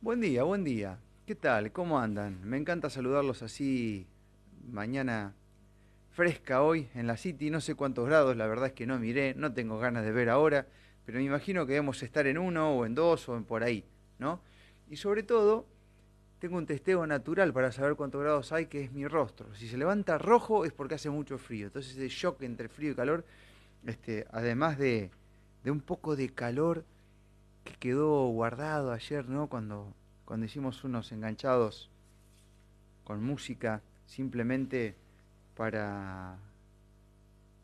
Buen día, buen día. ¿Qué tal? ¿Cómo andan? Me encanta saludarlos así mañana fresca hoy en la City. No sé cuántos grados, la verdad es que no miré, no tengo ganas de ver ahora, pero me imagino que debemos estar en uno o en dos o en por ahí, ¿no? Y sobre todo, tengo un testeo natural para saber cuántos grados hay, que es mi rostro. Si se levanta rojo es porque hace mucho frío. Entonces ese shock entre frío y calor, este, además de, de un poco de calor que quedó guardado ayer, ¿no? Cuando, cuando hicimos unos enganchados con música, simplemente para,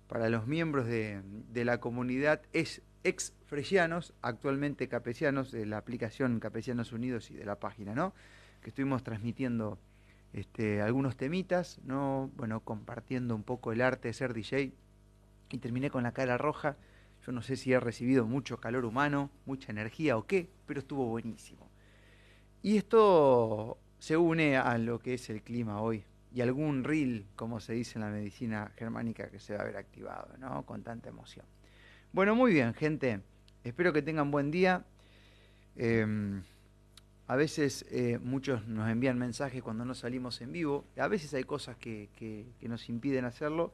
para los miembros de, de la comunidad es ex fresianos, actualmente capesianos, de la aplicación Capesianos Unidos y de la página, ¿no? Que estuvimos transmitiendo este, algunos temitas, ¿no? Bueno, compartiendo un poco el arte de ser DJ y terminé con la cara roja yo no sé si he recibido mucho calor humano, mucha energía o qué, pero estuvo buenísimo. Y esto se une a lo que es el clima hoy y algún reel, como se dice en la medicina germánica, que se va a ver activado, ¿no? Con tanta emoción. Bueno, muy bien, gente. Espero que tengan buen día. Em, a veces eh, muchos nos envían mensajes cuando no salimos en vivo. A veces hay cosas que, que nos impiden hacerlo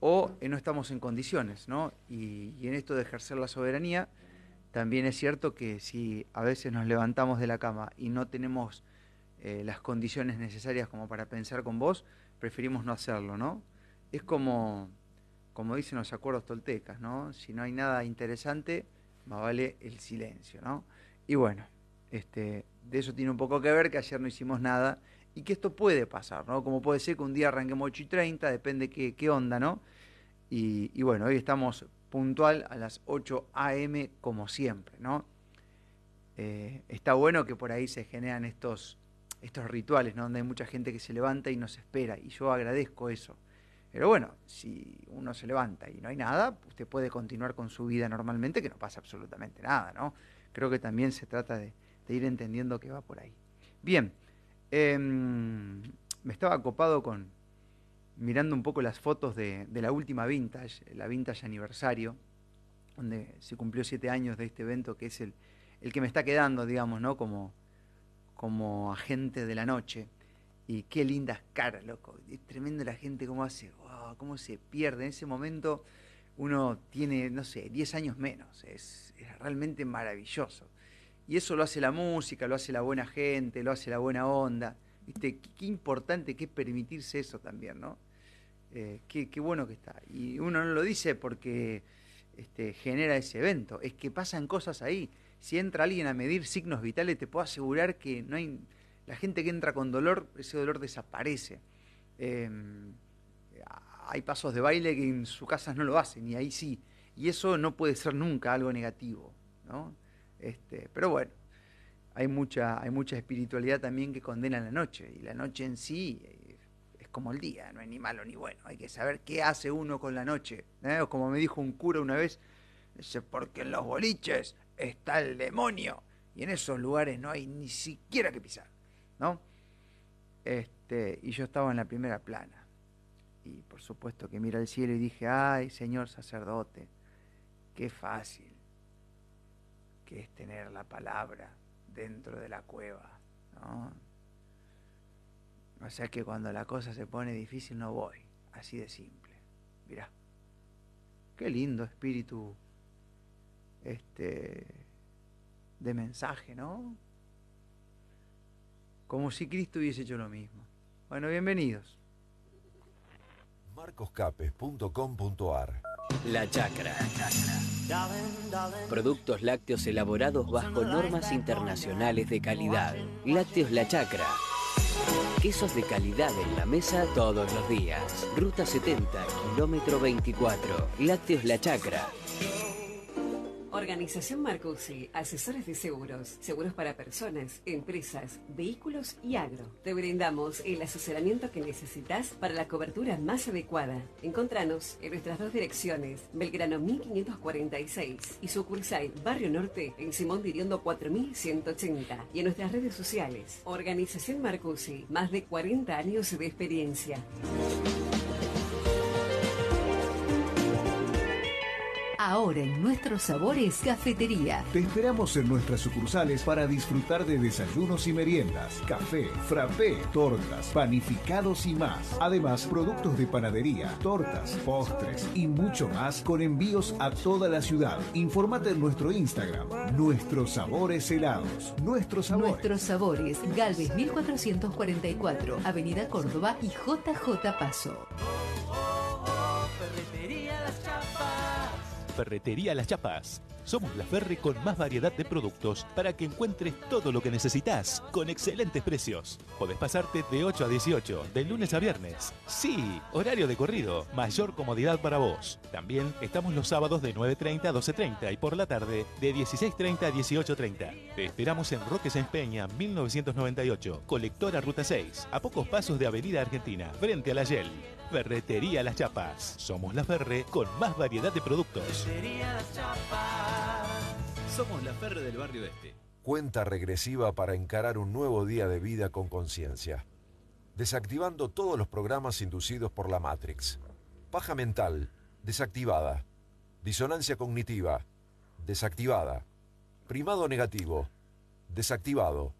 o no estamos en condiciones, ¿no? Y, en esto de ejercer la soberanía, también es cierto que si a veces nos levantamos de la cama y no tenemos eh, las condiciones necesarias como para pensar con vos, preferimos no hacerlo, ¿no? Es como, como dicen los acuerdos toltecas, ¿no? Si no hay nada interesante, más vale el silencio, ¿no? Y bueno, este, de eso tiene un poco que ver que ayer no hicimos nada y que esto puede pasar, ¿no? Como puede ser que un día arranquemos 8 y 30, depende qué, qué onda, ¿no? Y, bueno, hoy estamos puntual a las 8 a.m. como siempre, ¿no? Eh, está bueno que por ahí se generan estos, estos rituales, ¿no? Donde hay mucha gente que se levanta y nos espera, y yo agradezco eso. Pero bueno, si uno se levanta y no hay nada, usted puede continuar con su vida normalmente, que no pasa absolutamente nada, ¿no? Creo que también se trata de, ir entendiendo que va por ahí. Bien, em, me estaba copado con, mirando un poco las fotos de, la última Vintage, la Vintage Aniversario, donde se cumplió siete años de este evento, que es el, el que me está quedando, digamos, ¿no? Como, como agente de la noche. Y qué lindas caras, loco. Es tremendo la gente cómo hace, cómo se pierde. En ese momento uno tiene, no sé, 10 años menos. Es, realmente maravilloso. Y eso lo hace la música, lo hace la buena gente, lo hace la buena onda. ¿Viste? Qué importante que es permitirse eso también, ¿no? Eh, qué, bueno que está. Y uno no lo dice porque este, genera ese evento, es que pasan cosas ahí. Si entra alguien a medir signos vitales, te puedo asegurar que no hay. La gente que entra con dolor, ese dolor desaparece. Em, hay pasos de baile que en su casa no lo hacen, y ahí sí. Y eso no puede ser nunca algo negativo, ¿no? Este, pero bueno, hay mucha, hay mucha espiritualidad también que condena la noche, y la noche en sí como el día, no hay ni malo ni bueno, hay que saber qué hace uno con la noche. ¿eh? Como me dijo un cura una vez, dice, porque en los boliches está el demonio y en esos lugares no hay ni siquiera que pisar, ¿no? Este, y yo estaba en la primera plana y por supuesto que mira al cielo y dije, ay, señor sacerdote, qué fácil que es tener la palabra dentro de la cueva, ¿no? O sea que cuando la cosa se pone difícil no voy. Así de simple. Mirá. Qué lindo espíritu este de mensaje, ¿no? Como si Cristo hubiese hecho lo mismo. Bueno, bienvenidos. marcoscapes.com.ar La Chacra. Productos lácteos elaborados bajo normas internacionales de calidad. Lácteos La Chacra. Quesos de calidad en la mesa todos los días. Ruta 70, kilómetro 24. Lácteos La Chacra. Organización Marcusi, asesores de seguros, seguros para personas, empresas, vehículos y agro. Te brindamos el asesoramiento que necesitas para la cobertura más adecuada. Encontranos en nuestras dos direcciones, Belgrano 1546 y sucursal Barrio Norte en Simón Diriondo 4180 y en nuestras redes sociales. Organización Marcusi, más de 40 años de experiencia. Ahora en Nuestros Sabores Cafetería. Te esperamos en nuestras sucursales para disfrutar de desayunos y meriendas, café, frappé, tortas, panificados y más. Además, productos de panadería, tortas, postres y mucho más con envíos a toda la ciudad. Infórmate en nuestro Instagram, Nuestros Sabores Helados. Nuestros Sabores. Nuestros Sabores, Galvez 1444, Avenida Córdoba y JJ Paso. Ferretería Las Chapas. Somos la Ferre con más variedad de productos para que encuentres todo lo que necesitas con excelentes precios. Podés pasarte de 8 a 18, de lunes a viernes. Sí, horario de corrido, mayor comodidad para vos. También estamos los sábados de 9.30 a 12.30 y por la tarde de 16.30 a 18.30. Te esperamos en Roques en Peña, 1998, colectora Ruta 6, a pocos pasos de Avenida Argentina, frente a la Yel. Ferretería Las Chapas. Somos la Ferre con más variedad de productos. Somos la Ferre del barrio este. Cuenta regresiva para encarar un nuevo día de vida con conciencia. Desactivando todos los programas inducidos por la Matrix. Paja mental, desactivada. Disonancia cognitiva, desactivada. Primado negativo, desactivado.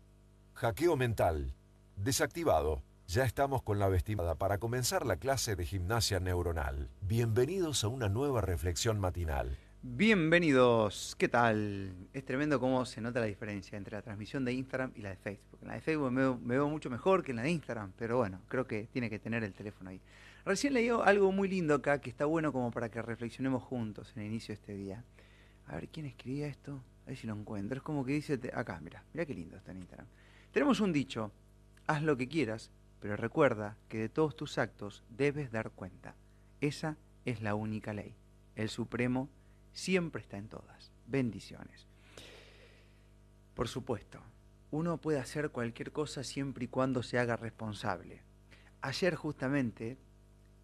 Hackeo mental, desactivado. Ya estamos con la vestimenta para comenzar la clase de gimnasia neuronal. Bienvenidos a una nueva reflexión matinal. Bienvenidos, ¿qué tal? Es tremendo cómo se nota la diferencia entre la transmisión de Instagram y la de Facebook. En la de Facebook me veo, mucho mejor que en la de Instagram, pero bueno, creo que tiene que tener el teléfono ahí. Recién leí algo muy lindo acá que está bueno como para que reflexionemos juntos en el inicio de este día. A ver, ¿quién escribía esto? A ver si lo encuentro. Es como que dice, acá, mira, mira qué lindo está en Instagram. Tenemos un dicho, haz lo que quieras, pero recuerda que de todos tus actos debes dar cuenta. Esa es la única ley. El Supremo siempre está en todas. Bendiciones. Por supuesto, uno puede hacer cualquier cosa siempre y cuando se haga responsable. Ayer justamente,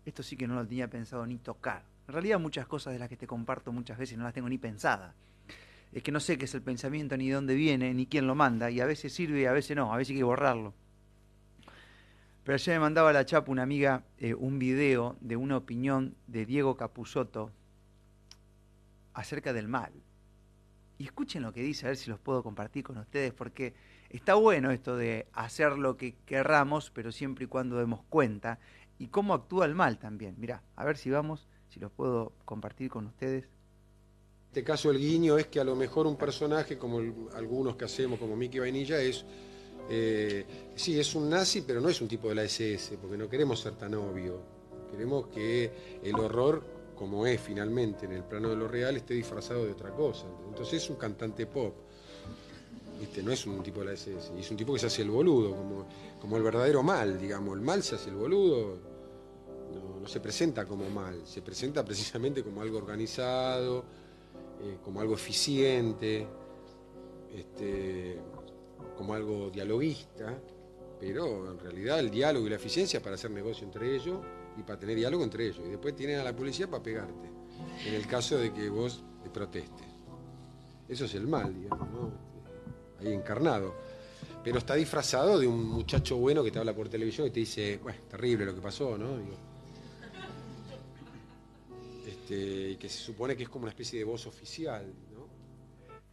esto sí que no lo tenía pensado ni tocar. En realidad muchas cosas de las que te comparto muchas veces no las tengo ni pensadas. Es que no sé qué es el pensamiento, ni de dónde viene, ni quién lo manda, y a veces sirve y a veces no, a veces hay que borrarlo. Pero ayer me mandaba a la chapa una amiga eh, un video de una opinión de Diego Capusotto acerca del mal. Y escuchen lo que dice, a ver si los puedo compartir con ustedes, porque está bueno esto de hacer lo que querramos, pero siempre y cuando demos cuenta, y cómo actúa el mal también. Mirá, a ver si vamos, si los puedo compartir con ustedes. En este caso el guiño es que a lo mejor un personaje, como algunos que hacemos, como Mickey Vainilla, es, eh, sí, es un nazi, pero no es un tipo de la SS, porque no queremos ser tan obvio. Queremos que el horror, como es finalmente en el plano de lo real, esté disfrazado de otra cosa. Entonces es un cantante pop. ¿Viste? No es un tipo de la SS, es un tipo que se hace el boludo, como, como el verdadero mal, digamos. El mal se hace el boludo, no, no se presenta como mal, se presenta precisamente como algo organizado, eh, como algo eficiente, este, como algo dialoguista, pero en realidad el diálogo y la eficiencia para hacer negocio entre ellos y para tener diálogo entre ellos. Y después tienen a la policía para pegarte, en el caso de que vos te protestes. Eso es el mal, digamos, ¿no? ahí encarnado. Pero está disfrazado de un muchacho bueno que te habla por televisión y te dice, bueno, terrible lo que pasó, ¿no? Digo, este, y que se supone que es como una especie de voz oficial.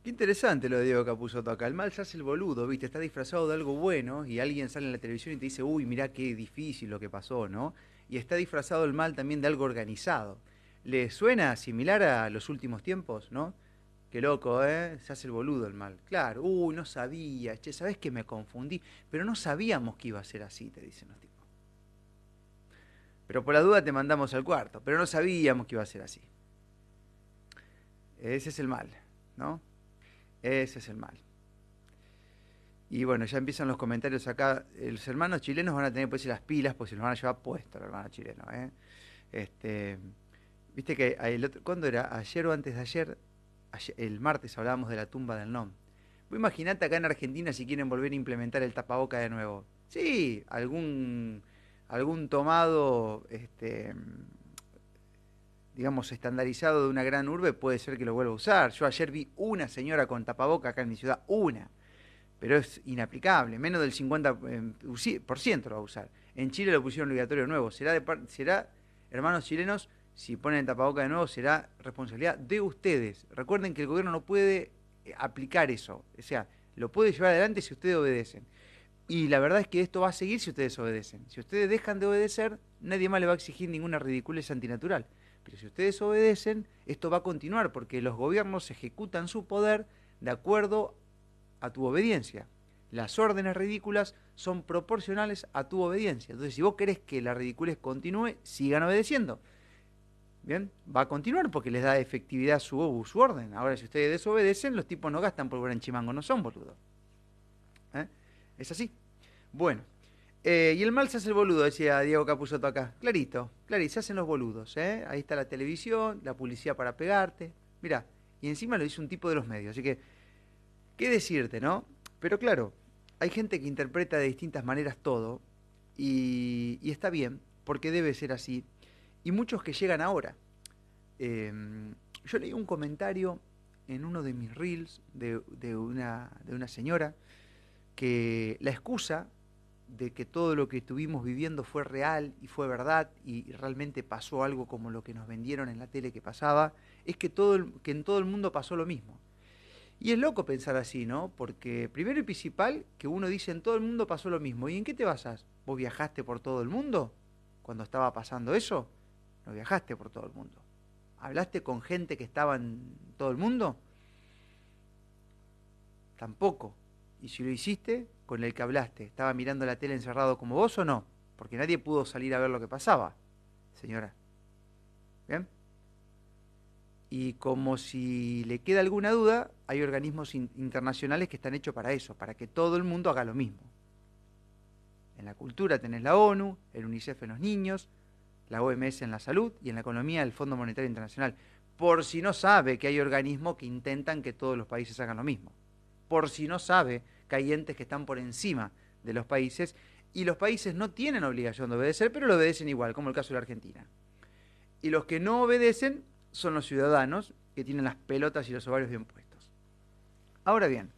Qué interesante lo de Diego Capusotto acá. El mal se hace el boludo, ¿viste? Está disfrazado de algo bueno y alguien sale en la televisión y te dice, uy, mirá qué difícil lo que pasó, ¿no? Y está disfrazado el mal también de algo organizado. ¿Le suena similar a los últimos tiempos, no? Qué loco, ¿eh? Se hace el boludo el mal. Claro, uy, no sabía, che, ¿sabés que me confundí? Pero no sabíamos que iba a ser así, te dicen los tipos. Pero por la duda te mandamos al cuarto, pero no sabíamos que iba a ser así. Ese es el mal, ¿no? Ese es el mal. Y bueno, ya empiezan los comentarios acá. Los hermanos chilenos van a tener que ponerse las pilas, pues se los van a llevar puestos los hermanos chilenos. ¿eh? Este, Viste que el otro, ¿cuándo era? Ayer o antes de ayer, ayer- el martes hablábamos de la tumba del NOM. Vos imaginate acá en Argentina si quieren volver a implementar el tapaboca de nuevo. Sí, algún, algún tomado, este, digamos, estandarizado de una gran urbe puede ser que lo vuelva a usar. Yo ayer vi una señora con tapaboca acá en mi ciudad, una, pero es inaplicable, menos del 50% por ciento lo va a usar. En Chile lo pusieron obligatorio nuevo. ¿Será, de será hermanos chilenos, Si ponen tapaboca de nuevo, será responsabilidad de ustedes. Recuerden que el gobierno no puede eh, aplicar eso. O sea, lo puede llevar adelante si ustedes obedecen. Y la verdad es que esto va a seguir si ustedes obedecen. Si ustedes dejan de obedecer, nadie más le va a exigir ninguna ridiculez antinatural. Pero si ustedes obedecen, esto va a continuar porque los gobiernos ejecutan su poder de acuerdo a tu obediencia. Las órdenes ridículas son proporcionales a tu obediencia. Entonces, si vos querés que la ridiculez continúe, sigan obedeciendo. Bien, va a continuar porque les da efectividad su, su orden. Ahora, si ustedes desobedecen, los tipos no gastan por en chimango, no son boludos. ¿Eh? Es así. Bueno, eh, y el mal se hace el boludo, decía Diego Capuzotto acá. Clarito, clarito, se hacen los boludos. ¿eh? Ahí está la televisión, la publicidad para pegarte. Mirá, y encima lo dice un tipo de los medios. Así que, ¿qué decirte, no? Pero claro, hay gente que interpreta de distintas maneras todo y, está bien, porque debe ser así. Y muchos que llegan ahora. Em, yo leí un comentario en uno de mis reels de, de, una, de una señora que la excusa de que todo lo que estuvimos viviendo fue real y fue verdad y realmente pasó algo como lo que nos vendieron en la tele que pasaba, es que, todo que en todo el mundo pasó lo mismo. Y es loco pensar así, ¿no? Porque primero y principal, que uno dice en todo el mundo pasó lo mismo. ¿Y en qué te basas? ¿Vos viajaste por todo el mundo cuando estaba pasando eso? No viajaste por todo el mundo. ¿Hablaste con gente que estaba en todo el mundo? Tampoco. Y si lo hiciste, con el que hablaste, ¿estaba mirando la tele encerrado como vos o no? Porque nadie pudo salir a ver lo que pasaba, señora. ¿Bien? Y como si le queda alguna duda, hay organismos internacionales que están hechos para eso, para que todo el mundo haga lo mismo. En la cultura tenés la ONU, el UNICEF en los niños, la OMS en la salud y en la economía el Fondo Monetario Internacional. Por si no sabe que hay organismos que intentan que todos los países hagan lo mismo. Por si no sabe que que están por encima de los países y los países no tienen obligación de obedecer, pero lo obedecen igual, como el caso de la Argentina. Y los que no obedecen son los ciudadanos que tienen las pelotas y los ovarios bien puestos. Ahora bien,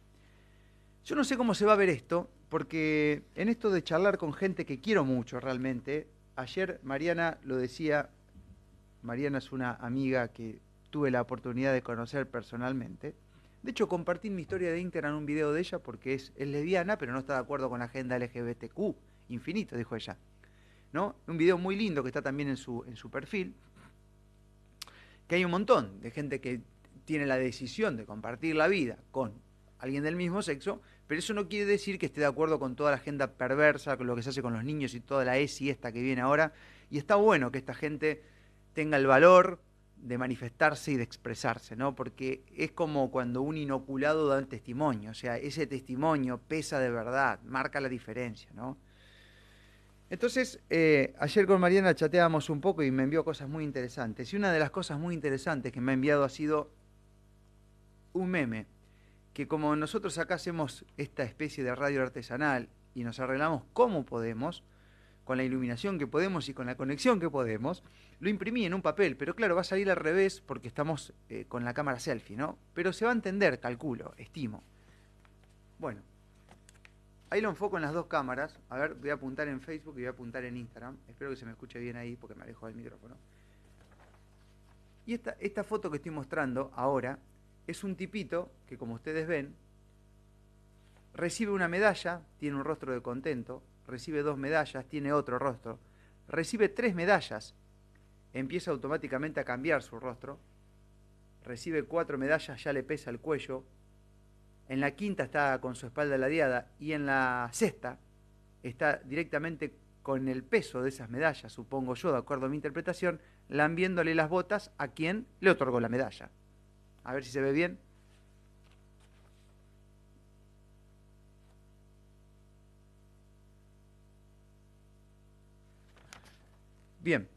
yo no sé cómo se va a ver esto, porque en esto de charlar con gente que quiero mucho realmente, ayer Mariana lo decía, Mariana es una amiga que tuve la oportunidad de conocer personalmente, de hecho, compartí mi historia de Instagram un video de ella porque es, lesbiana, pero no está de acuerdo con la agenda LGBTQ. Infinito, dijo ella. ¿No? Un video muy lindo que está también en su, en su perfil. Que hay un montón de gente que tiene la decisión de compartir la vida con alguien del mismo sexo, pero eso no quiere decir que esté de acuerdo con toda la agenda perversa, con lo que se hace con los niños y toda la ESI esta que viene ahora. Y está bueno que esta gente tenga el valor de manifestarse y de expresarse, ¿no? Porque es como cuando un inoculado da un testimonio, o sea, ese testimonio pesa de verdad, marca la diferencia, ¿no? Entonces, eh, ayer con Mariana chateábamos un poco y me envió cosas muy interesantes. Y una de las cosas muy interesantes que me ha enviado ha sido un meme, que como nosotros acá hacemos esta especie de radio artesanal y nos arreglamos como podemos, con la iluminación que podemos y con la conexión que podemos, lo imprimí en un papel, pero claro, va a salir al revés porque estamos eh, con la cámara selfie, ¿no? Pero se va a entender, calculo, estimo. Bueno, ahí lo enfoco en las dos cámaras. A ver, voy a apuntar en Facebook y voy a apuntar en Instagram. Espero que se me escuche bien ahí porque me alejo del micrófono. Y esta, esta foto que estoy mostrando ahora es un tipito que, como ustedes ven, recibe una medalla, tiene un rostro de contento, recibe dos medallas, tiene otro rostro, recibe tres medallas, empieza automáticamente a cambiar su rostro, recibe cuatro medallas, ya le pesa el cuello, en la quinta está con su espalda ladeada y en la sexta está directamente con el peso de esas medallas, supongo yo, de acuerdo a mi interpretación, lambiéndole las botas a quien le otorgó la medalla. A ver si se ve bien. Bien,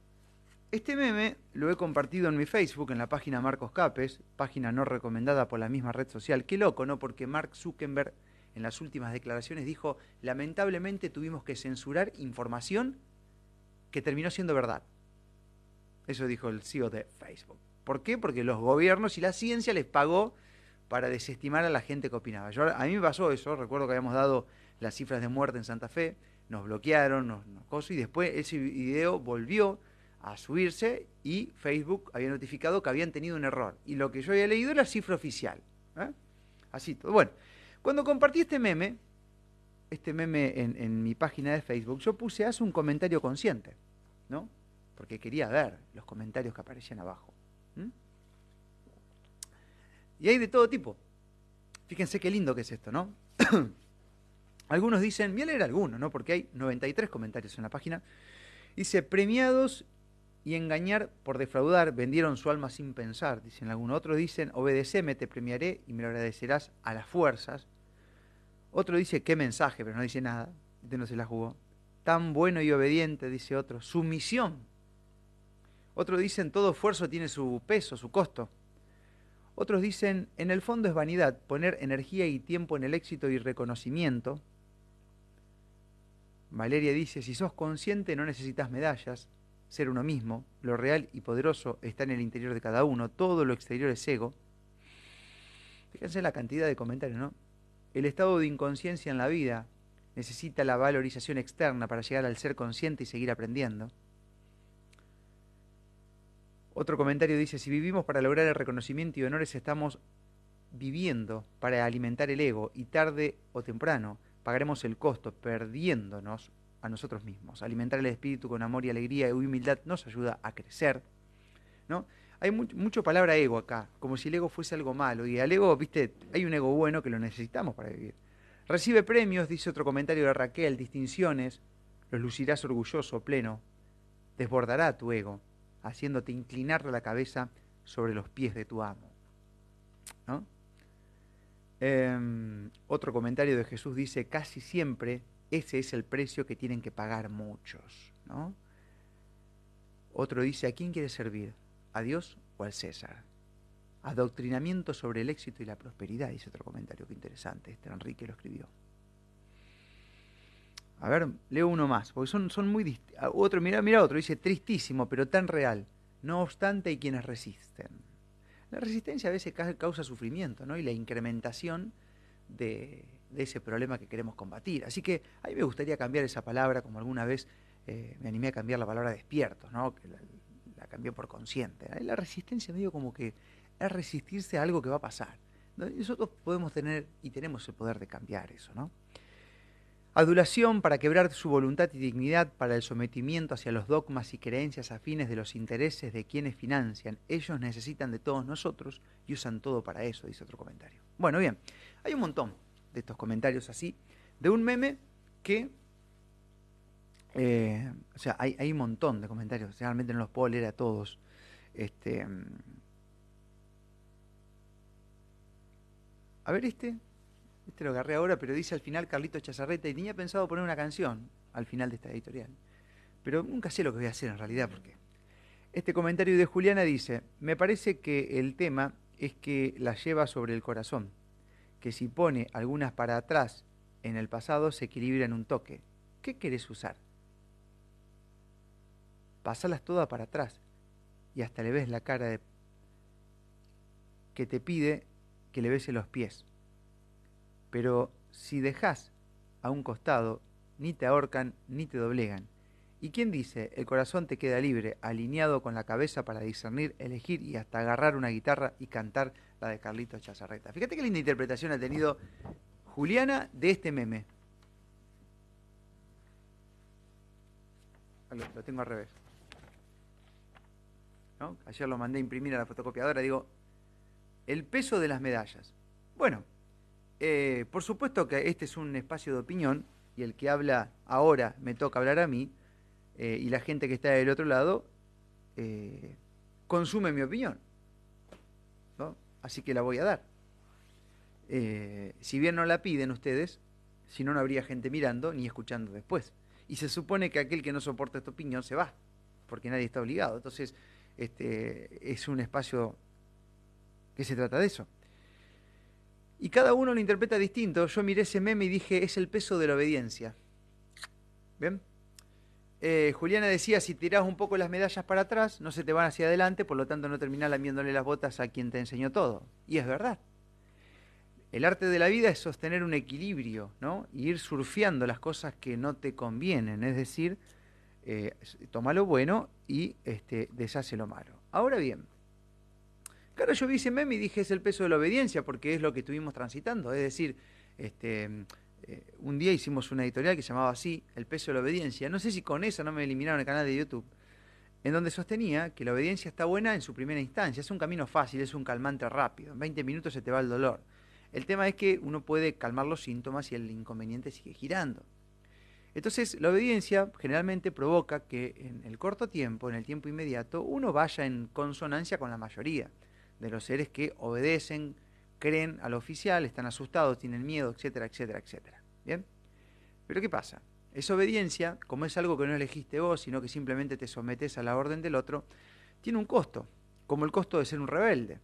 este meme lo he compartido en mi Facebook, en la página Marcos Capes, página no recomendada por la misma red social. Qué loco, ¿no? Porque Mark Zuckerberg en las últimas declaraciones dijo, lamentablemente tuvimos que censurar información que terminó siendo verdad. Eso dijo el CEO de Facebook. ¿Por qué? Porque los gobiernos y la ciencia les pagó para desestimar a la gente que opinaba. A mí me pasó eso, recuerdo que habíamos dado las cifras de muerte en Santa Fe, nos bloquearon, nos, nos y después ese video volvió a subirse y Facebook había notificado que habían tenido un error. Y lo que yo había leído era cifra oficial. ¿eh? Así todo. Bueno, cuando compartí este meme, este meme en, mi página de Facebook, yo puse, haz un comentario consciente, ¿no? Porque quería ver los comentarios que aparecían abajo. Y hay de todo tipo. Fíjense qué lindo que es esto, ¿no? algunos dicen, voy a leer algunos, ¿no? Porque hay 93 comentarios en la página. Dice, premiados y engañar por defraudar, vendieron su alma sin pensar, dicen algunos. Otros dicen, obedeceme, te premiaré y me lo agradecerás a las fuerzas. Otro dice, qué mensaje, pero no dice nada. Este no se la jugó. Tan bueno y obediente, dice otro. Sumisión. Otros dicen, todo esfuerzo tiene su peso, su costo. Otros dicen, en el fondo es vanidad, poner energía y tiempo en el éxito y reconocimiento. Valeria dice, si sos consciente no necesitas medallas, ser uno mismo, lo real y poderoso está en el interior de cada uno, todo lo exterior es ego. Fíjense la cantidad de comentarios, ¿no? El estado de inconsciencia en la vida necesita la valorización externa para llegar al ser consciente y seguir aprendiendo. Otro comentario dice, si vivimos para lograr el reconocimiento y honores, estamos viviendo para alimentar el ego y tarde o temprano pagaremos el costo perdiéndonos a nosotros mismos. Alimentar el espíritu con amor y alegría y humildad nos ayuda a crecer. ¿no? Hay mucho palabra ego acá, como si el ego fuese algo malo. Y al ego, viste, hay un ego bueno que lo necesitamos para vivir. Recibe premios, dice otro comentario de Raquel, distinciones, los lucirás orgulloso, pleno. Desbordará tu ego haciéndote inclinar la cabeza sobre los pies de tu amo. Em, otro comentario de Jesús dice, casi siempre ese es el precio que tienen que pagar muchos. ¿no? Otro dice, ¿a quién quiere servir? ¿A Dios o al César? Adoctrinamiento sobre el éxito y la prosperidad, dice otro comentario que interesante, este Enrique lo escribió. A ver, leo uno más, porque son, son muy Otro, mira, mira otro, dice tristísimo, pero tan real. No obstante, hay quienes resisten. La resistencia a veces causa sufrimiento, ¿no? Y la incrementación de, ese problema que queremos combatir. Así que a mí me gustaría cambiar esa palabra, como alguna vez eh, me animé a cambiar la palabra despierto, ¿no? Que la, cambié por consciente. La resistencia medio como que es resistirse a algo que va a pasar. Nosotros podemos tener y tenemos el poder de cambiar eso, ¿no? Adulación para quebrar su voluntad y dignidad para el sometimiento hacia los dogmas y creencias afines de los intereses de quienes financian. Ellos necesitan de todos nosotros y usan todo para eso, dice otro comentario. Bueno, bien, hay un montón de estos comentarios así, de un meme que... Eh, o sea, hay, hay, un montón de comentarios, realmente no los puedo leer a todos. Este, a ver este. Este lo agarré ahora, pero dice al final Carlito Chazarreta y tenía pensado poner una canción al final de esta editorial. Pero nunca sé lo que voy a hacer en realidad porque este comentario de Juliana dice, me parece que el tema es que la lleva sobre el corazón, que si pone algunas para atrás en el pasado se equilibra en un toque. ¿Qué querés usar? Pasalas todas para atrás y hasta le ves la cara de que te pide que le bese los pies. Pero si dejas a un costado, ni te ahorcan ni te doblegan. ¿Y quién dice? El corazón te queda libre, alineado con la cabeza para discernir, elegir y hasta agarrar una guitarra y cantar la de Carlitos Chazarreta. Fíjate qué linda interpretación ha tenido Juliana de este meme. Lo, tengo al revés. Ayer lo mandé a imprimir a la fotocopiadora. Digo, el peso de las medallas. Bueno, eh, por supuesto que este es un espacio de opinión y el que habla ahora me toca hablar a mí eh, y la gente que está del otro lado eh, consume mi opinión. Así que la voy a dar. si bien no la piden ustedes, si no, no habría gente mirando ni escuchando después. Y se supone que aquel que no soporta esta opinión se va, porque nadie está obligado. Entonces, este, es un espacio que se trata de eso. Y cada uno lo interpreta distinto. Yo miré ese meme y dije, es el peso de la obediencia. ¿Bien? Eh, Juliana decía, si tirás un poco las medallas para atrás, no se te van hacia adelante, por lo tanto no terminás lamiéndole las botas a quien te enseñó todo. Y es verdad. El arte de la vida es sostener un equilibrio, ¿no? Y ir surfeando las cosas que no te convienen. Es decir, eh, toma lo bueno y este, deshace lo malo. Ahora bien, claro, yo vi ese meme y dije es el peso de la obediencia porque es lo que estuvimos transitando. Es decir, este, eh, un día hicimos una editorial que llamaba así, El peso de la obediencia. No sé si con esa no me eliminaron el canal de YouTube, en donde sostenía que la obediencia está buena en su primera instancia. Es un camino fácil, es un calmante rápido. En 20 minutos se te va el dolor. El tema es que uno puede calmar los síntomas y el inconveniente sigue girando. Entonces, la obediencia generalmente provoca que en el corto tiempo, en el tiempo inmediato, uno vaya en consonancia con la mayoría de los seres que obedecen, creen al oficial, están asustados, tienen miedo, etcétera, etcétera, etcétera. ¿Bien? Pero ¿qué pasa? Esa obediencia, como es algo que no elegiste vos, sino que simplemente te sometes a la orden del otro, tiene un costo, como el costo de ser un rebelde.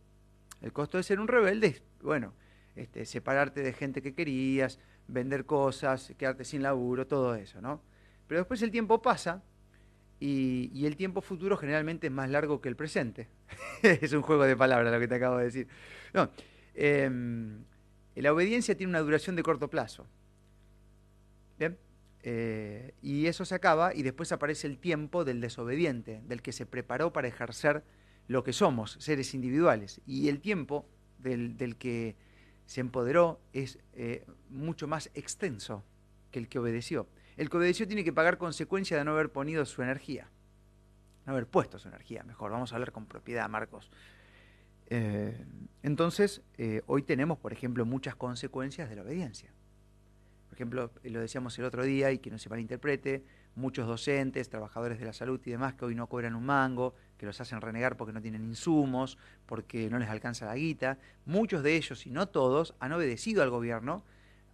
El costo de ser un rebelde es, bueno, este, separarte de gente que querías, vender cosas, quedarte sin laburo, todo eso, ¿no? Pero después el tiempo pasa y, el tiempo futuro generalmente es más largo que el presente. es un juego de palabras lo que te acabo de decir. No, em, la obediencia tiene una duración de corto plazo. ¿Bien? Eh, y eso se acaba y después aparece el tiempo del desobediente, del que se preparó para ejercer lo que somos, seres individuales. Y el tiempo del, que se empoderó es eh, mucho más extenso que el que obedeció. El que tiene que pagar consecuencia de no haber ponido su energía, no haber puesto su energía, mejor, vamos a hablar con propiedad, Marcos. Eh, entonces, eh, hoy tenemos, por ejemplo, muchas consecuencias de la obediencia. Por ejemplo, lo decíamos el otro día y que no se malinterprete, muchos docentes, trabajadores de la salud y demás que hoy no cobran un mango, que los hacen renegar porque no tienen insumos, porque no les alcanza la guita. Muchos de ellos, y no todos, han obedecido al gobierno,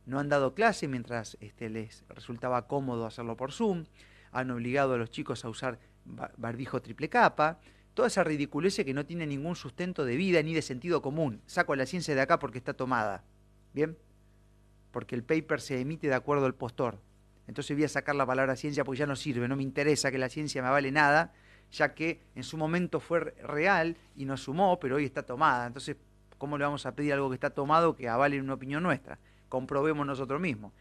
no han dado clase mientras este, les resultaba cómodo hacerlo por Zoom, han obligado a los chicos a usar barbijo triple capa, toda esa ridiculez que no tiene ningún sustento de vida ni de sentido común. Saco la ciencia de acá porque está tomada. ¿Bien? Porque el paper se emite de acuerdo al postor. Entonces voy a sacar la palabra ciencia porque ya no sirve, no me interesa que la ciencia me vale nada, ya que en su momento fue real y nos sumó, pero hoy está tomada. Entonces, ¿cómo le vamos a pedir algo que está tomado que avale una opinión nuestra? Comprobemos nosotros mismos.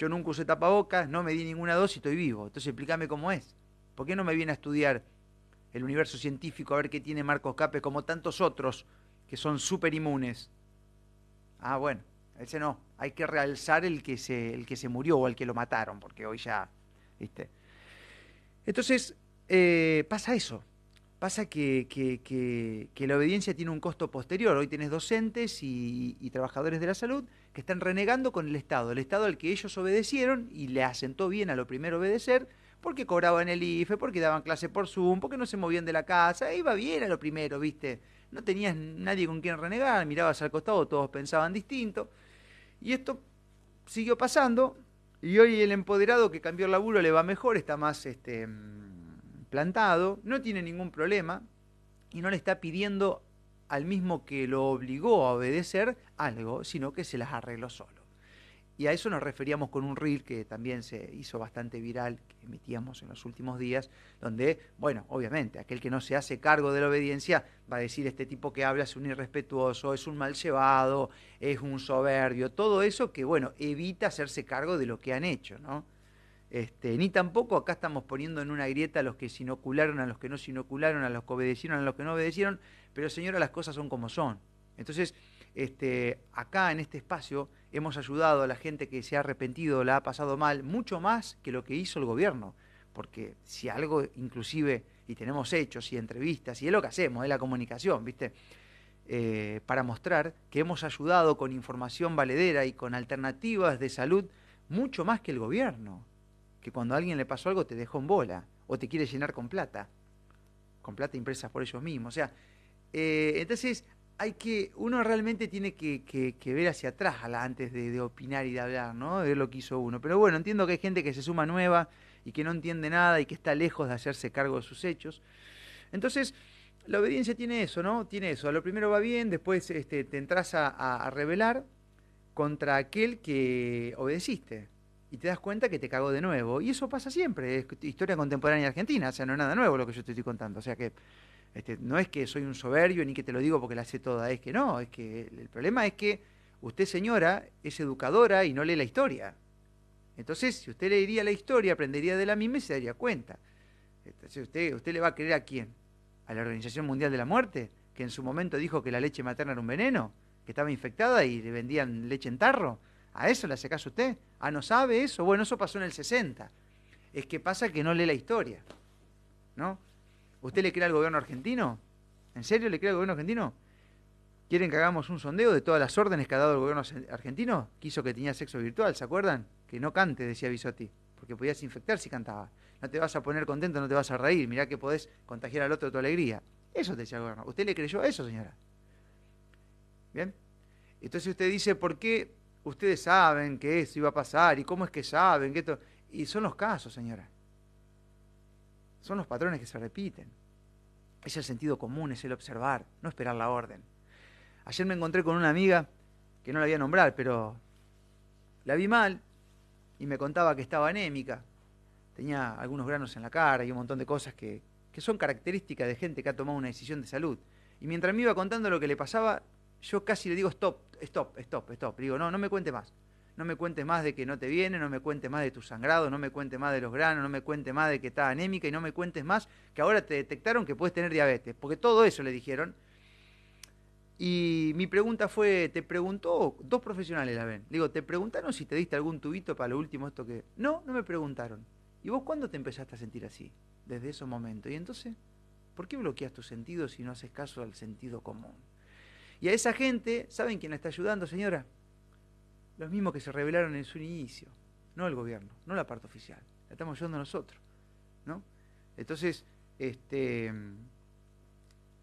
Yo nunca usé tapabocas, no me di ninguna dosis y estoy vivo. Entonces, explícame cómo es. ¿Por qué no me viene a estudiar el universo científico a ver qué tiene Marcos Cape como tantos otros que son súper inmunes? Ah, bueno, ese no. Hay que realzar el que se, el que se murió o el que lo mataron, porque hoy ya, ¿viste? Entonces, eh, pasa eso. Pasa que, la obediencia tiene un costo posterior. Hoy tienes docentes y, trabajadores de la salud que están renegando con el Estado, el Estado al que ellos obedecieron y le asentó bien a lo primero obedecer, porque cobraban el IFE, porque daban clase por Zoom, porque no se movían de la casa, iba bien a lo primero, ¿viste? No tenías nadie con quien renegar, mirabas al costado, todos pensaban distinto. Y esto siguió pasando, y hoy el empoderado que cambió el laburo le va mejor, está más este, plantado, no tiene ningún problema y no le está pidiendo al mismo que lo obligó a obedecer algo, sino que se las arregló solo. Y a eso nos referíamos con un reel que también se hizo bastante viral, que emitíamos en los últimos días, donde, bueno, obviamente, aquel que no se hace cargo de la obediencia va a decir, este tipo que habla es un irrespetuoso, es un mal llevado, es un soberbio, todo eso que, bueno, evita hacerse cargo de lo que han hecho, ¿no? Este, ni tampoco acá estamos poniendo en una grieta a los que se inocularon, a los que no se inocularon, a los que obedecieron, a los que no obedecieron, pero señora, las cosas son como son. Entonces, este, acá en este espacio hemos ayudado a la gente que se ha arrepentido, la ha pasado mal, mucho más que lo que hizo el gobierno. Porque si algo, inclusive, y tenemos hechos y entrevistas, y es lo que hacemos, es la comunicación, ¿viste? Eh, para mostrar que hemos ayudado con información valedera y con alternativas de salud mucho más que el gobierno que cuando a alguien le pasó algo te dejó en bola o te quiere llenar con plata, con plata impresa por ellos mismos. O sea, eh, entonces hay que, uno realmente tiene que, ver hacia atrás antes de, opinar y de hablar, ¿no? De ver lo que hizo uno. Pero bueno, entiendo que hay gente que se suma nueva y que no entiende nada y que está lejos de hacerse cargo de sus hechos. Entonces, la obediencia tiene eso, ¿no? Tiene eso. A lo primero va bien, después este, te entras a rebelar contra aquel que obedeciste y te das cuenta que te cagó de nuevo. Y eso pasa siempre, es historia contemporánea argentina, o sea, no es nada nuevo lo que yo te estoy contando. O sea que este, no es que soy un soberbio ni que te lo digo porque la sé toda, es que no, es que el problema es que usted, señora, es educadora y no lee la historia. Entonces, si usted leería la historia, aprendería de la misma y se daría cuenta. ¿usted, ¿Usted le va a creer a quién? ¿A la Organización Mundial de la Muerte? Que en su momento dijo que la leche materna era un veneno, que estaba infectada y le vendían leche en tarro. ¿A eso le hace caso usted? ¿Ah, no sabe eso? Bueno, eso pasó en el 60. Es que pasa que no lee la historia. ¿No? ¿Usted le cree al gobierno argentino? ¿En serio le cree al gobierno argentino? ¿Quieren que hagamos un sondeo de todas las órdenes que ha dado el gobierno argentino? Quiso que tenía sexo virtual, ¿se acuerdan? Que no cante, decía Bisotti, porque podías infectar si cantaba. No te vas a poner contento, no te vas a reír, mirá que podés contagiar al otro tu alegría. Eso te decía el gobierno. ¿Usted le creyó a eso, señora? ¿Bien? Entonces usted dice, ¿por qué ustedes saben que eso iba a pasar? ¿Y cómo es que saben que esto...? Y son los casos, señora. Son los patrones que se repiten. Es el sentido común, es el observar, no esperar la orden. Ayer me encontré con una amiga que no la voy a nombrar, pero la vi mal y me contaba que estaba anémica. Tenía algunos granos en la cara y un montón de cosas que, que son características de gente que ha tomado una decisión de salud. Y mientras me iba contando lo que le pasaba, yo casi le digo stop, stop, stop, stop. Digo, no, no me cuente más. No me cuente más de que no te viene, no me cuente más de tu sangrado, no me cuente más de los granos, no me cuente más de que está anémica y no me cuentes más que ahora te detectaron que puedes tener diabetes. Porque todo eso le dijeron y mi pregunta fue, ¿te preguntó? Dos profesionales la ven. Digo, ¿te preguntaron si te diste algún tubito para lo último esto que... No, no me preguntaron. ¿Y vos cuándo te empezaste a sentir así? Desde ese momento. ¿Y entonces? ¿Por qué bloqueas tus sentidos si no haces caso al sentido común? Y a esa gente, ¿saben quién la está ayudando, señora? Los mismos que se revelaron en su inicio. No el gobierno, no la parte oficial. La estamos ayudando nosotros. ¿No? Entonces, este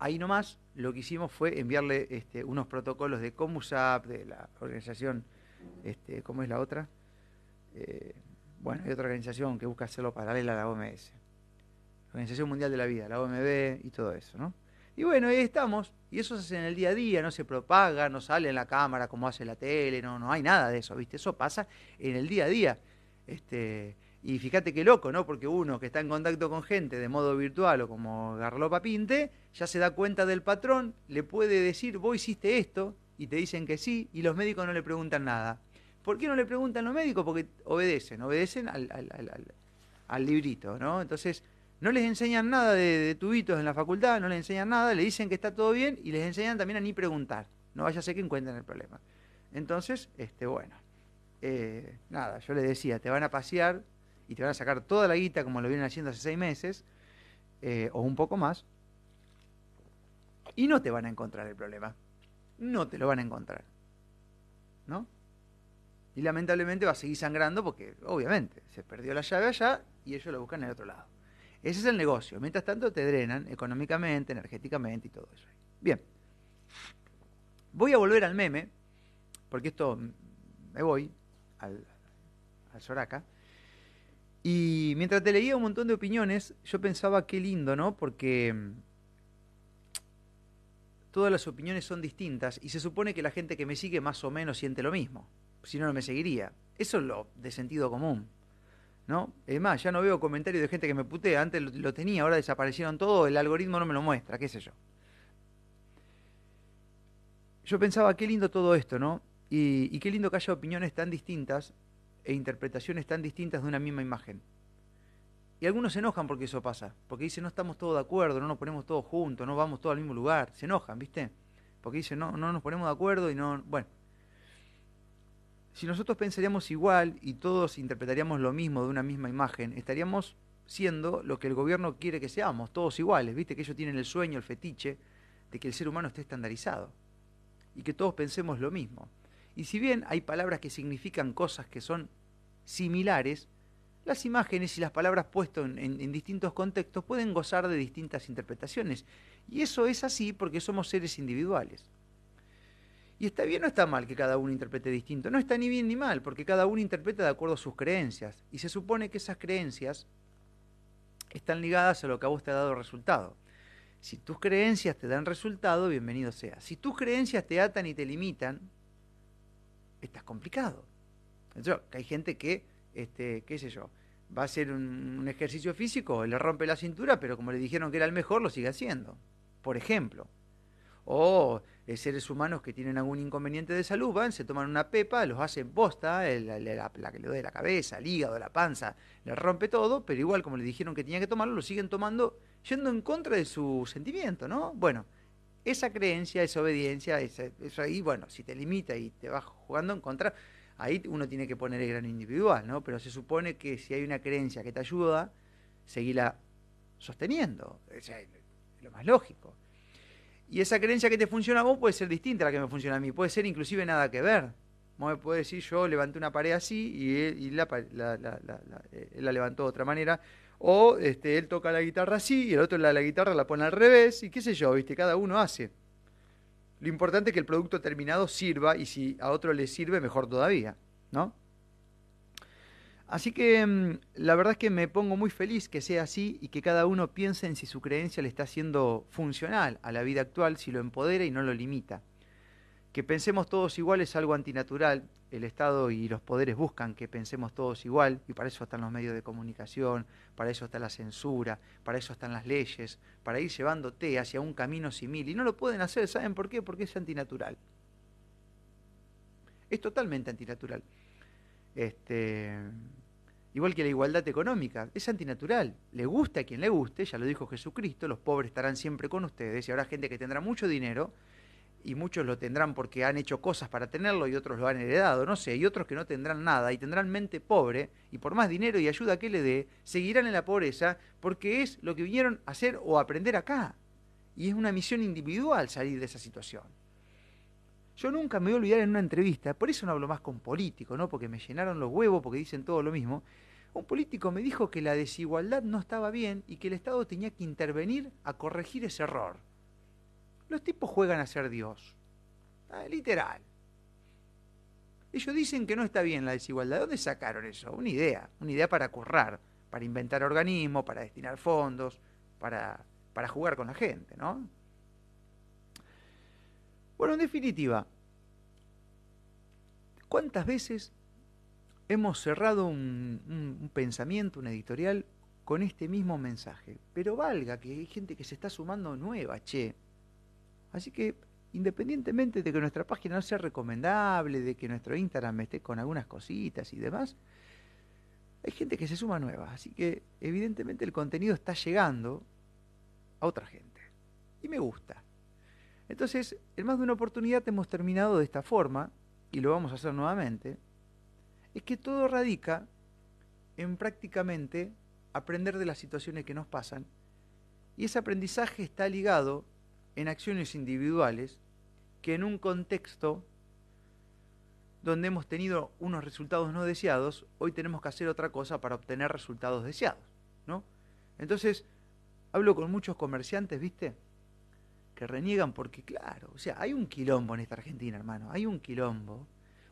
ahí nomás lo que hicimos fue enviarle este, unos protocolos de Comusap, de la organización, este, ¿cómo es la otra? Eh, bueno, hay otra organización que busca hacerlo paralela a la OMS, Organización Mundial de la Vida, la OMB y todo eso, ¿no? Y bueno, ahí estamos, y eso se hace en el día a día, no se propaga, no sale en la cámara como hace la tele, no, no hay nada de eso, ¿viste? Eso pasa en el día a día. Este, y fíjate qué loco, ¿no? Porque uno que está en contacto con gente de modo virtual o como Garlopa Pinte, ya se da cuenta del patrón, le puede decir, vos hiciste esto, y te dicen que sí, y los médicos no le preguntan nada. ¿Por qué no le preguntan los médicos? Porque obedecen, obedecen al, al, librito, ¿no? Entonces, no les enseñan nada de, tubitos en la facultad, no les enseñan nada, le dicen que está todo bien y les enseñan también a ni preguntar. No vaya a ser que encuentren el problema. Entonces, este, bueno, eh, nada, yo les decía, te van a pasear y te van a sacar toda la guita como lo vienen haciendo hace seis meses, eh, o un poco más, y no te van a encontrar el problema. No te lo van a encontrar. ¿No? Y lamentablemente va a seguir sangrando porque, obviamente, se perdió la llave allá y ellos lo buscan en el otro lado. Ese es el negocio. Mientras tanto te drenan económicamente, energéticamente y todo eso. Bien. Voy a volver al meme, porque esto me voy al, al Soraca. Y mientras te leía un montón de opiniones, yo pensaba qué lindo, ¿no? Porque mm, todas las opiniones son distintas y se supone que la gente que me sigue más o menos siente lo mismo. Si no, no me seguiría. Eso es lo de sentido común. ¿No? Es más, ya no veo comentarios de gente que me putea. Antes lo, tenía, ahora desaparecieron todo, el algoritmo no me lo muestra, qué sé yo. Yo pensaba, qué lindo todo esto, ¿no? y qué lindo que haya opiniones tan distintas e interpretaciones tan distintas de una misma imagen. Y algunos se enojan porque eso pasa, porque dicen no estamos todos de acuerdo, no nos ponemos todos juntos, no vamos todos al mismo lugar, se enojan, ¿viste? Porque dicen no, no nos ponemos de acuerdo y no, bueno. Si nosotros pensaríamos igual y todos interpretaríamos lo mismo de una misma imagen, estaríamos siendo lo que el gobierno quiere que seamos, todos iguales, ¿viste? Que ellos tienen el sueño, el fetiche de que el ser humano esté estandarizado y que todos pensemos lo mismo. Y si bien hay palabras que significan cosas que son similares, las imágenes y las palabras puestas en, distintos contextos pueden gozar de distintas interpretaciones. Y eso es así porque somos seres individuales. Y está bien o está mal que cada uno interprete distinto. No está ni bien ni mal, porque cada uno interpreta de acuerdo a sus creencias. Y se supone que esas creencias están ligadas a lo que a vos te ha dado resultado. Si tus creencias te dan resultado, bienvenido sea. Si tus creencias te atan y te limitan, estás complicado. que hay gente que, este, qué sé yo, va a hacer un, ejercicio físico, le rompe la cintura, pero como le dijeron que era el mejor, lo sigue haciendo. Por ejemplo. O eh, seres humanos que tienen algún inconveniente de salud, van, se toman una pepa, los hacen bosta, el- la, la que le duele la cabeza, el hígado, la panza, le rompe todo, pero igual como le dijeron que tenía que tomarlo, lo siguen tomando yendo en contra de su sentimiento, ¿no? Bueno, esa creencia, esa obediencia, esa- eso ahí, bueno, si te limita y te vas jugando en contra, ahí uno tiene que poner el grano individual, ¿no? Pero se supone que si hay una creencia que te ayuda, seguirla sosteniendo. Es lo más lógico. Y esa creencia que te funciona a vos puede ser distinta a la que me funciona a mí, puede ser inclusive nada que ver. Vos me podés decir, yo levanté una pared así y él, y la, eh, la levantó de otra manera. O este, él toca la guitarra así y el otro la, la guitarra la pone al revés y qué sé yo, ¿viste? Cada uno hace. Lo importante es que el producto terminado sirva y si a otro le sirve, mejor todavía, ¿no? Así que mm, la verdad es que me pongo muy feliz que sea así y que cada uno piense en si su creencia le está siendo funcional a la vida actual, si lo empodera y no lo limita. Que pensemos todos igual es algo antinatural. El Estado y los poderes buscan que pensemos todos igual y para eso están los medios de comunicación, para eso está la censura, para eso están las leyes, para ir llevándote hacia un camino simil. Y no lo pueden hacer, ¿saben por qué? Porque es antinatural. Es totalmente antinatural. Este, igual que la igualdad económica, es antinatural. Le gusta a quien le guste, ya lo dijo Jesucristo, los pobres estarán siempre con ustedes y habrá gente que tendrá mucho dinero y muchos lo tendrán porque han hecho cosas para tenerlo y otros lo han heredado, no sé, y otros que no tendrán nada y tendrán mente pobre y por más dinero y ayuda que le dé, seguirán en la pobreza porque es lo que vinieron a hacer o aprender acá. Y es una misión individual salir de esa situación. Yo nunca me voy a olvidar en una entrevista, por eso no hablo más con políticos, ¿no? Porque me llenaron los huevos, porque dicen todo lo mismo. Un político me dijo que la desigualdad no estaba bien y que el Estado tenía que intervenir a corregir ese error. Los tipos juegan a ser Dios. Ah, literal. Ellos dicen que no está bien la desigualdad. ¿De dónde sacaron eso? Una idea. Una idea para currar, para inventar organismos, para destinar fondos, para, para jugar con la gente, ¿no? Bueno, en definitiva, ¿cuántas veces hemos cerrado un, un- un pensamiento, un editorial, con este mismo mensaje? Pero valga que hay gente que se está sumando nueva, che. Así que, independientemente de que nuestra página no sea recomendable, de que nuestro Instagram esté con algunas cositas y demás, hay gente que se suma nueva. Así que, evidentemente, el contenido está llegando a otra gente. Y me gusta. Entonces, en más de una oportunidad hemos terminado de esta forma, y lo vamos a hacer nuevamente, es que todo radica en prácticamente aprender de las situaciones que nos pasan, y ese aprendizaje está ligado en acciones individuales que en un contexto donde hemos tenido unos resultados no deseados, hoy tenemos que hacer otra cosa para obtener resultados deseados, ¿no? Entonces, hablo con muchos comerciantes, ¿viste? Que reniegan porque, claro, o sea, hay un quilombo en esta Argentina, hermano, hay un quilombo,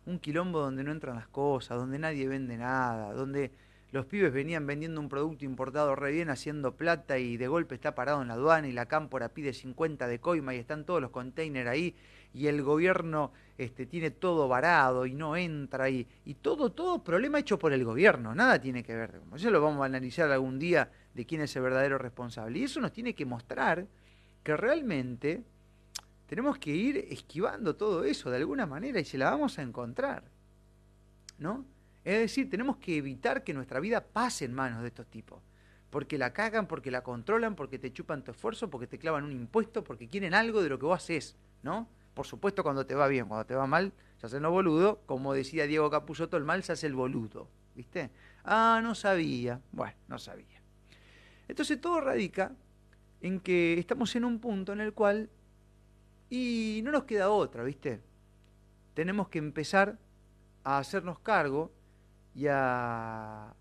un quilombo donde no entran las cosas, donde nadie vende nada, donde los pibes venían vendiendo un producto importado re bien, haciendo plata y de golpe está parado en la aduana y la cámpora pide 50 de coima y están todos los containers ahí y el gobierno este, tiene todo varado y no entra y, y todo, todo problema hecho por el gobierno, nada tiene que ver. Eso lo vamos a analizar algún día de quién es el verdadero responsable. Y eso nos tiene que mostrar que realmente tenemos que ir esquivando todo eso de alguna manera y se la vamos a encontrar. ¿No? Es decir, tenemos que evitar que nuestra vida pase en manos de estos tipos. Porque la cagan, porque la controlan, porque te chupan tu esfuerzo, porque te clavan un impuesto, porque quieren algo de lo que vos haces, ¿no? Por supuesto cuando te va bien, cuando te va mal, se hacen los boludos. Como decía Diego Capusotto, el mal se hace el boludo, ¿viste? Ah, no sabía. Bueno, no sabía. Entonces todo radica en que estamos en un punto en el cual y no nos queda otra, ¿viste? Tenemos que empezar a hacernos cargo y a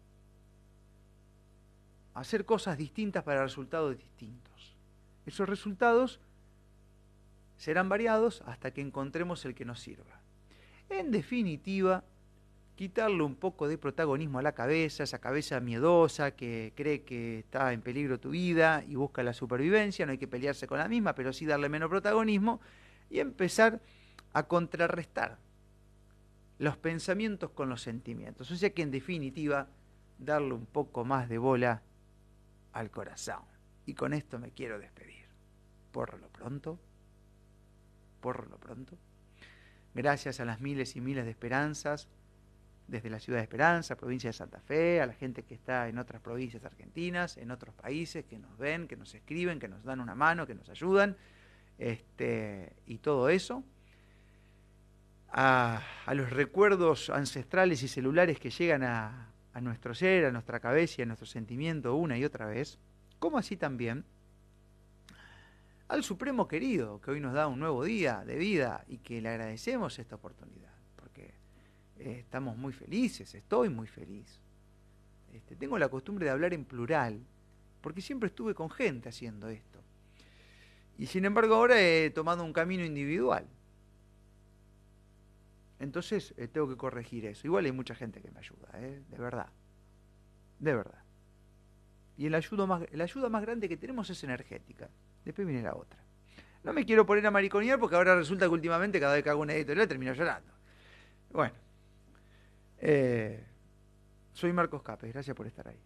hacer cosas distintas para resultados distintos. Esos resultados serán variados hasta que encontremos el que nos sirva. En definitiva, quitarle un poco de protagonismo a la cabeza, esa cabeza miedosa que cree que está en peligro tu vida y busca la supervivencia, no hay que pelearse con la misma, pero sí darle menos protagonismo y empezar a contrarrestar los pensamientos con los sentimientos. O sea que en definitiva, darle un poco más de bola al corazón. Y con esto me quiero despedir. Por lo pronto, por lo pronto. Gracias a las miles y miles de esperanzas desde la ciudad de Esperanza, provincia de Santa Fe, a la gente que está en otras provincias argentinas, en otros países, que nos ven, que nos escriben, que nos dan una mano, que nos ayudan, este, y todo eso. A, los recuerdos ancestrales y celulares que llegan a, a nuestro ser, a nuestra cabeza y a nuestro sentimiento una y otra vez, como así también al Supremo querido, que hoy nos da un nuevo día de vida y que le agradecemos esta oportunidad, eh, estamos muy felices, estoy muy feliz. Este, tengo la costumbre de hablar en plural, porque siempre estuve con gente haciendo esto. Y sin embargo ahora he tomado un camino individual. Entonces eh, tengo que corregir eso. Igual hay mucha gente que me ayuda, ¿eh? de verdad. De verdad. Y más, la ayuda más grande que tenemos es energética. Después viene la otra. No me quiero poner a mariconear porque ahora resulta que últimamente cada vez que hago una editorial termino llorando. Bueno. Eh, soy Marcos Capes, gracias por estar ahí.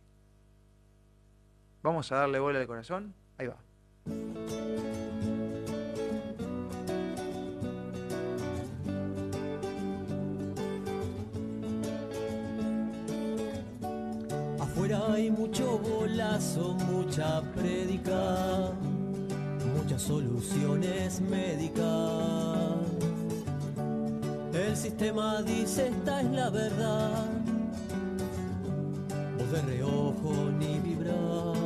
Vamos a darle bola al corazón. Ahí va. Afuera hay mucho bolazo, mucha prédica muchas soluciones médicas. El sistema dice esta es la verdad. Vos de reojo ni vibras.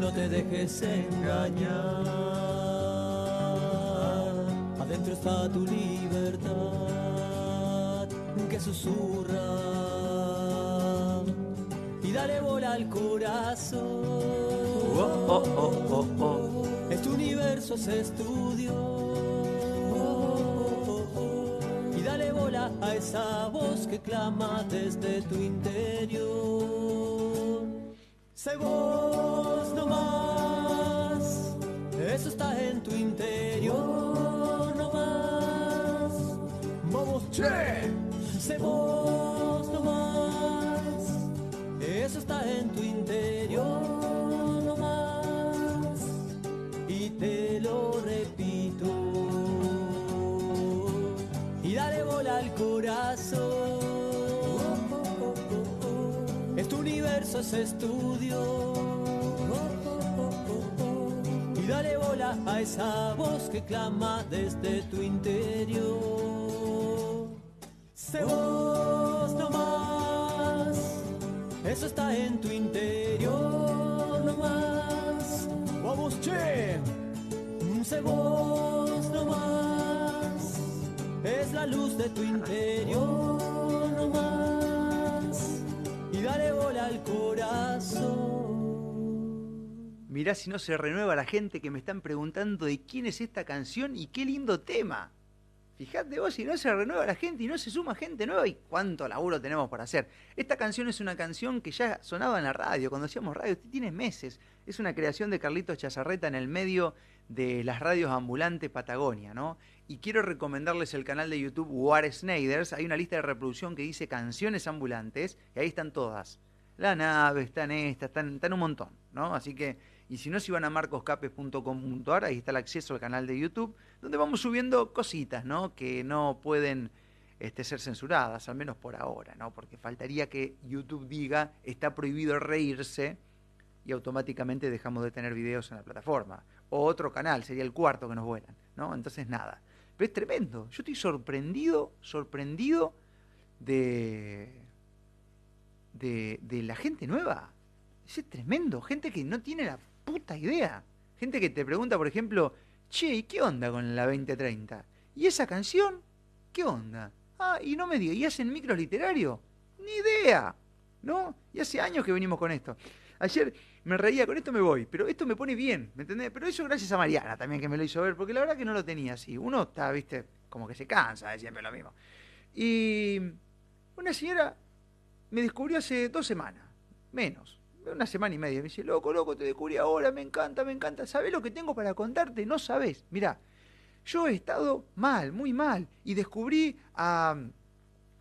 No te dejes engañar. Adentro está tu libertad que susurra. Y dale bola al corazón Oh, oh, oh, este universo se estudio. Y a esa voz que clama desde tu interior. Sé vos más eso está en tu interior no más Vamos, che. Sé vos universo es estudio. Y dale bola a esa voz que clama desde tu interior. Sé vos más eso está en tu interior nomás. Vamos, che vos no más, es la luz de tu interior no al corazón. Mirá si no se renueva la gente que me están preguntando de quién es esta canción y qué lindo tema. Fijate vos si no se renueva la gente y no se suma gente nueva y cuánto laburo tenemos por hacer. Esta canción es una canción que ya sonaba en la radio, cuando hacíamos radio, tiene meses. Es una creación de Carlitos Chazarreta en el medio de las radios ambulantes Patagonia, ¿no? Y quiero recomendarles el canal de YouTube War Snyders. Hay una lista de reproducción que dice canciones ambulantes y ahí están todas. La nave, estas, están, están un montón, ¿no? Así que, y si no, si van a marcoscapes.com.ar, ahí está el acceso al canal de YouTube, donde vamos subiendo cositas, ¿no? Que no pueden este, ser censuradas, al menos por ahora, ¿no? Porque faltaría que YouTube diga está prohibido reírse y automáticamente dejamos de tener videos en la plataforma o otro canal, sería el cuarto que nos vuelan, ¿no? Entonces nada. Pero es tremendo. Yo estoy sorprendido, sorprendido de, de, la gente nueva. Es tremendo. Gente que no tiene la puta idea. Gente que te pregunta, por ejemplo, che, ¿y qué onda con la 2030? ¿Y esa canción? ¿Qué onda? Ah, y no me diga, ¿y hacen micro literario? Ni idea. ¿No? Y hace años que venimos con esto. Ayer me reía, con esto me voy, pero esto me pone bien, ¿me entendés? Pero eso gracias a Mariana también que me lo hizo ver, porque la verdad que no lo tenía así. Uno está, viste, como que se cansa de siempre lo mismo. Y una señora me descubrió hace dos semanas, menos, una semana y media. Me dice, loco, loco, te descubrí ahora, me encanta, me encanta. ¿Sabés lo que tengo para contarte? No sabés. Mirá, yo he estado mal, muy mal, y descubrí a,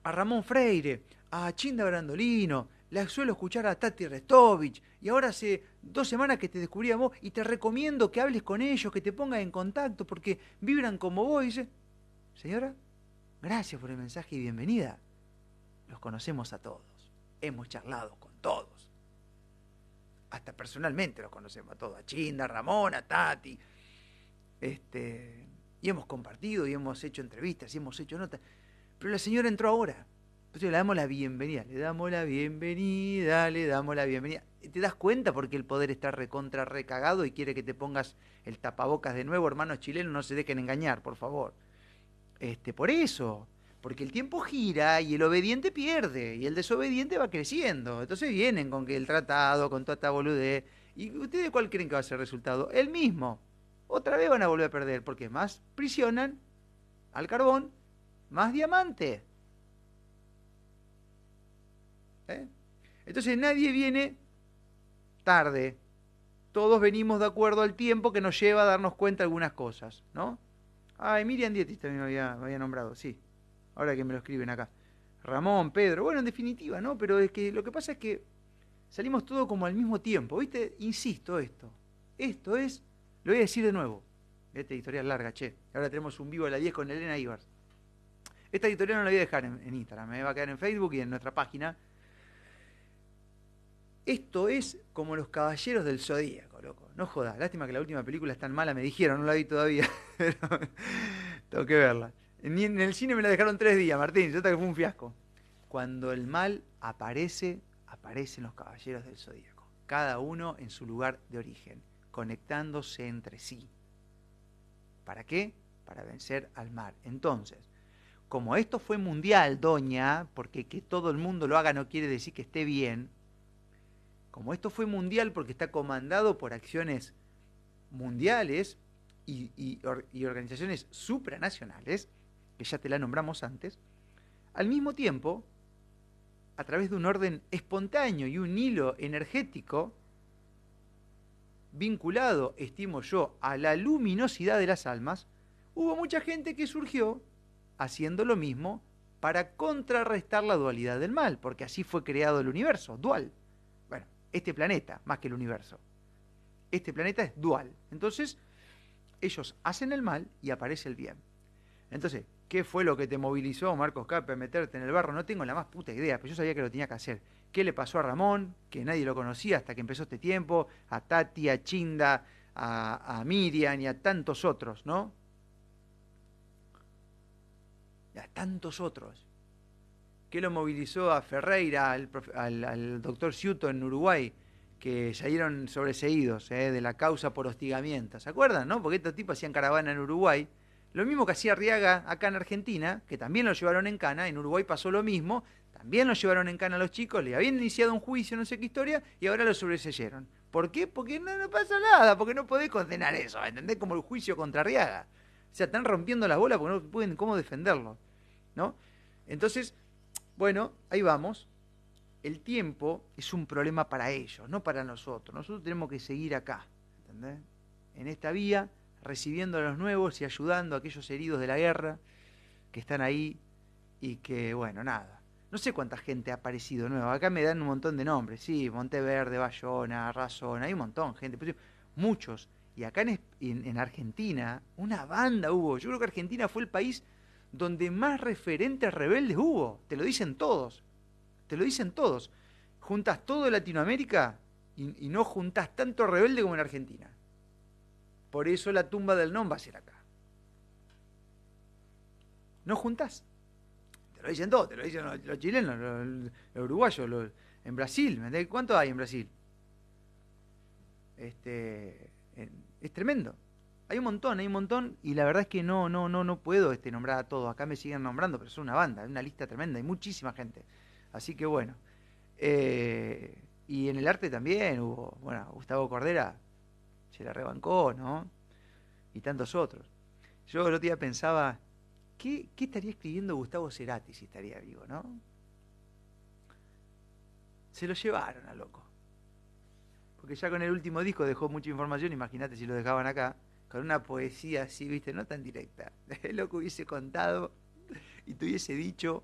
a Ramón Freire, a Chinda Brandolino, la suelo escuchar a Tati Restovich y ahora hace dos semanas que te descubrí a vos y te recomiendo que hables con ellos, que te pongas en contacto porque vibran como vos. Y dice, señora, gracias por el mensaje y bienvenida. Los conocemos a todos, hemos charlado con todos. Hasta personalmente los conocemos a todos, a Chinda, a Ramón, a Tati. Este, y hemos compartido y hemos hecho entrevistas y hemos hecho notas. Pero la señora entró ahora. Entonces le damos la bienvenida, le damos la bienvenida, le damos la bienvenida. ¿Te das cuenta porque el poder está recontra recagado y quiere que te pongas el tapabocas de nuevo, hermanos chilenos, no se dejen engañar, por favor? Este, por eso, porque el tiempo gira y el obediente pierde y el desobediente va creciendo. Entonces vienen con que el tratado, con toda esta boludez. ¿Y ustedes cuál creen que va a ser el resultado? El mismo. Otra vez van a volver a perder, porque más prisionan al carbón, más diamante. ¿Eh? Entonces nadie viene tarde. Todos venimos de acuerdo al tiempo que nos lleva a darnos cuenta de algunas cosas, ¿no? Ay, Miriam Dietis también me había, me había nombrado, sí. Ahora que me lo escriben acá. Ramón, Pedro, bueno, en definitiva, ¿no? Pero es que lo que pasa es que salimos todos como al mismo tiempo, ¿viste? Insisto esto. Esto es, lo voy a decir de nuevo. Esta editorial larga, che. Ahora tenemos un vivo a la 10 con Elena Ibars. Esta editorial no la voy a dejar en, Instagram, me va a quedar en Facebook y en nuestra página esto es como los caballeros del zodíaco, loco. No jodas. Lástima que la última película es tan mala, me dijeron, no la vi todavía. Pero tengo que verla. En el cine me la dejaron tres días, Martín. Yo que fue un fiasco. Cuando el mal aparece, aparecen los caballeros del zodíaco. Cada uno en su lugar de origen, conectándose entre sí. ¿Para qué? Para vencer al mal. Entonces, como esto fue mundial, doña, porque que todo el mundo lo haga no quiere decir que esté bien, como esto fue mundial porque está comandado por acciones mundiales y, organizaciones supranacionales, que ya te la nombramos antes, al mismo tiempo, a través de un orden espontáneo y un hilo energético, vinculado, estimo yo, a la luminosidad de las almas, hubo mucha gente que surgió haciendo lo mismo para contrarrestar la dualidad del mal, porque así fue creado el universo, dual este planeta más que el universo. Este planeta es dual. Entonces, ellos hacen el mal y aparece el bien. Entonces, ¿qué fue lo que te movilizó, Marcos Cape, a meterte en el barro? No tengo la más puta idea, pero yo sabía que lo tenía que hacer. ¿Qué le pasó a Ramón? Que nadie lo conocía hasta que empezó este tiempo, a Tati, a Chinda, a, Miriam y a tantos otros, ¿no? A tantos otros. ¿Qué lo movilizó a Ferreira, al, doctor Ciuto en Uruguay, que salieron sobreseídos eh, de la causa por hostigamiento. ¿Se acuerdan? No? Porque estos tipos hacían caravana en Uruguay. Lo mismo que hacía Riaga acá en Argentina, que también lo llevaron en cana, en Uruguay pasó lo mismo, también lo llevaron en cana a los chicos, le habían iniciado un juicio, no sé qué historia, y ahora lo sobreseyeron. ¿Por qué? Porque no, pasa nada, porque no podés condenar eso, ¿entendés? Como el juicio contra Riaga. O sea, están rompiendo la bola porque no pueden cómo defenderlo, ¿no? Entonces, bueno, ahí vamos. El tiempo es un problema para ellos, no para nosotros. Nosotros tenemos que seguir acá, ¿entendés? En esta vía, recibiendo a los nuevos y ayudando a aquellos heridos de la guerra que están ahí y que, bueno, nada. No sé cuánta gente ha aparecido nueva. Acá me dan un montón de nombres. Sí, Monteverde, Bayona, Razón, hay un montón gente. Muchos. Y acá en, en Argentina, una banda hubo. Yo creo que Argentina fue el país donde más referentes rebeldes hubo. Te lo dicen todos. Te lo dicen todos. Juntas todo Latinoamérica y, no juntas tanto rebelde como en Argentina. Por eso la tumba del NOM va a ser acá. No juntas. Te lo dicen todos, te lo dicen los, chilenos, los, uruguayos, en Brasil. ¿Cuánto hay en Brasil? Este, es tremendo. Hay un montón, hay un montón, y la verdad es que no, no, no, no puedo este, nombrar a todos. Acá me siguen nombrando, pero es una banda, es una lista tremenda, hay muchísima gente. Así que bueno. Eh, y en el arte también hubo, bueno, Gustavo Cordera se la rebancó, ¿no? Y tantos otros. Yo el otro día pensaba, ¿qué, qué estaría escribiendo Gustavo Cerati si estaría vivo, no? Se lo llevaron a loco. Porque ya con el último disco dejó mucha información, imagínate si lo dejaban acá con una poesía así, viste, no tan directa. Lo que hubiese contado y te hubiese dicho,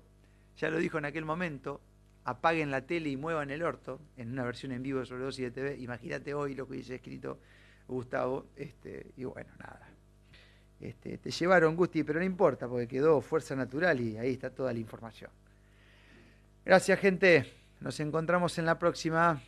ya lo dijo en aquel momento, apaguen la tele y muevan el orto, en una versión en vivo sobre Dosis de TV. Imagínate hoy lo que hubiese escrito Gustavo, este, y bueno, nada. Este, te llevaron, Gusti, pero no importa, porque quedó Fuerza Natural y ahí está toda la información. Gracias, gente. Nos encontramos en la próxima.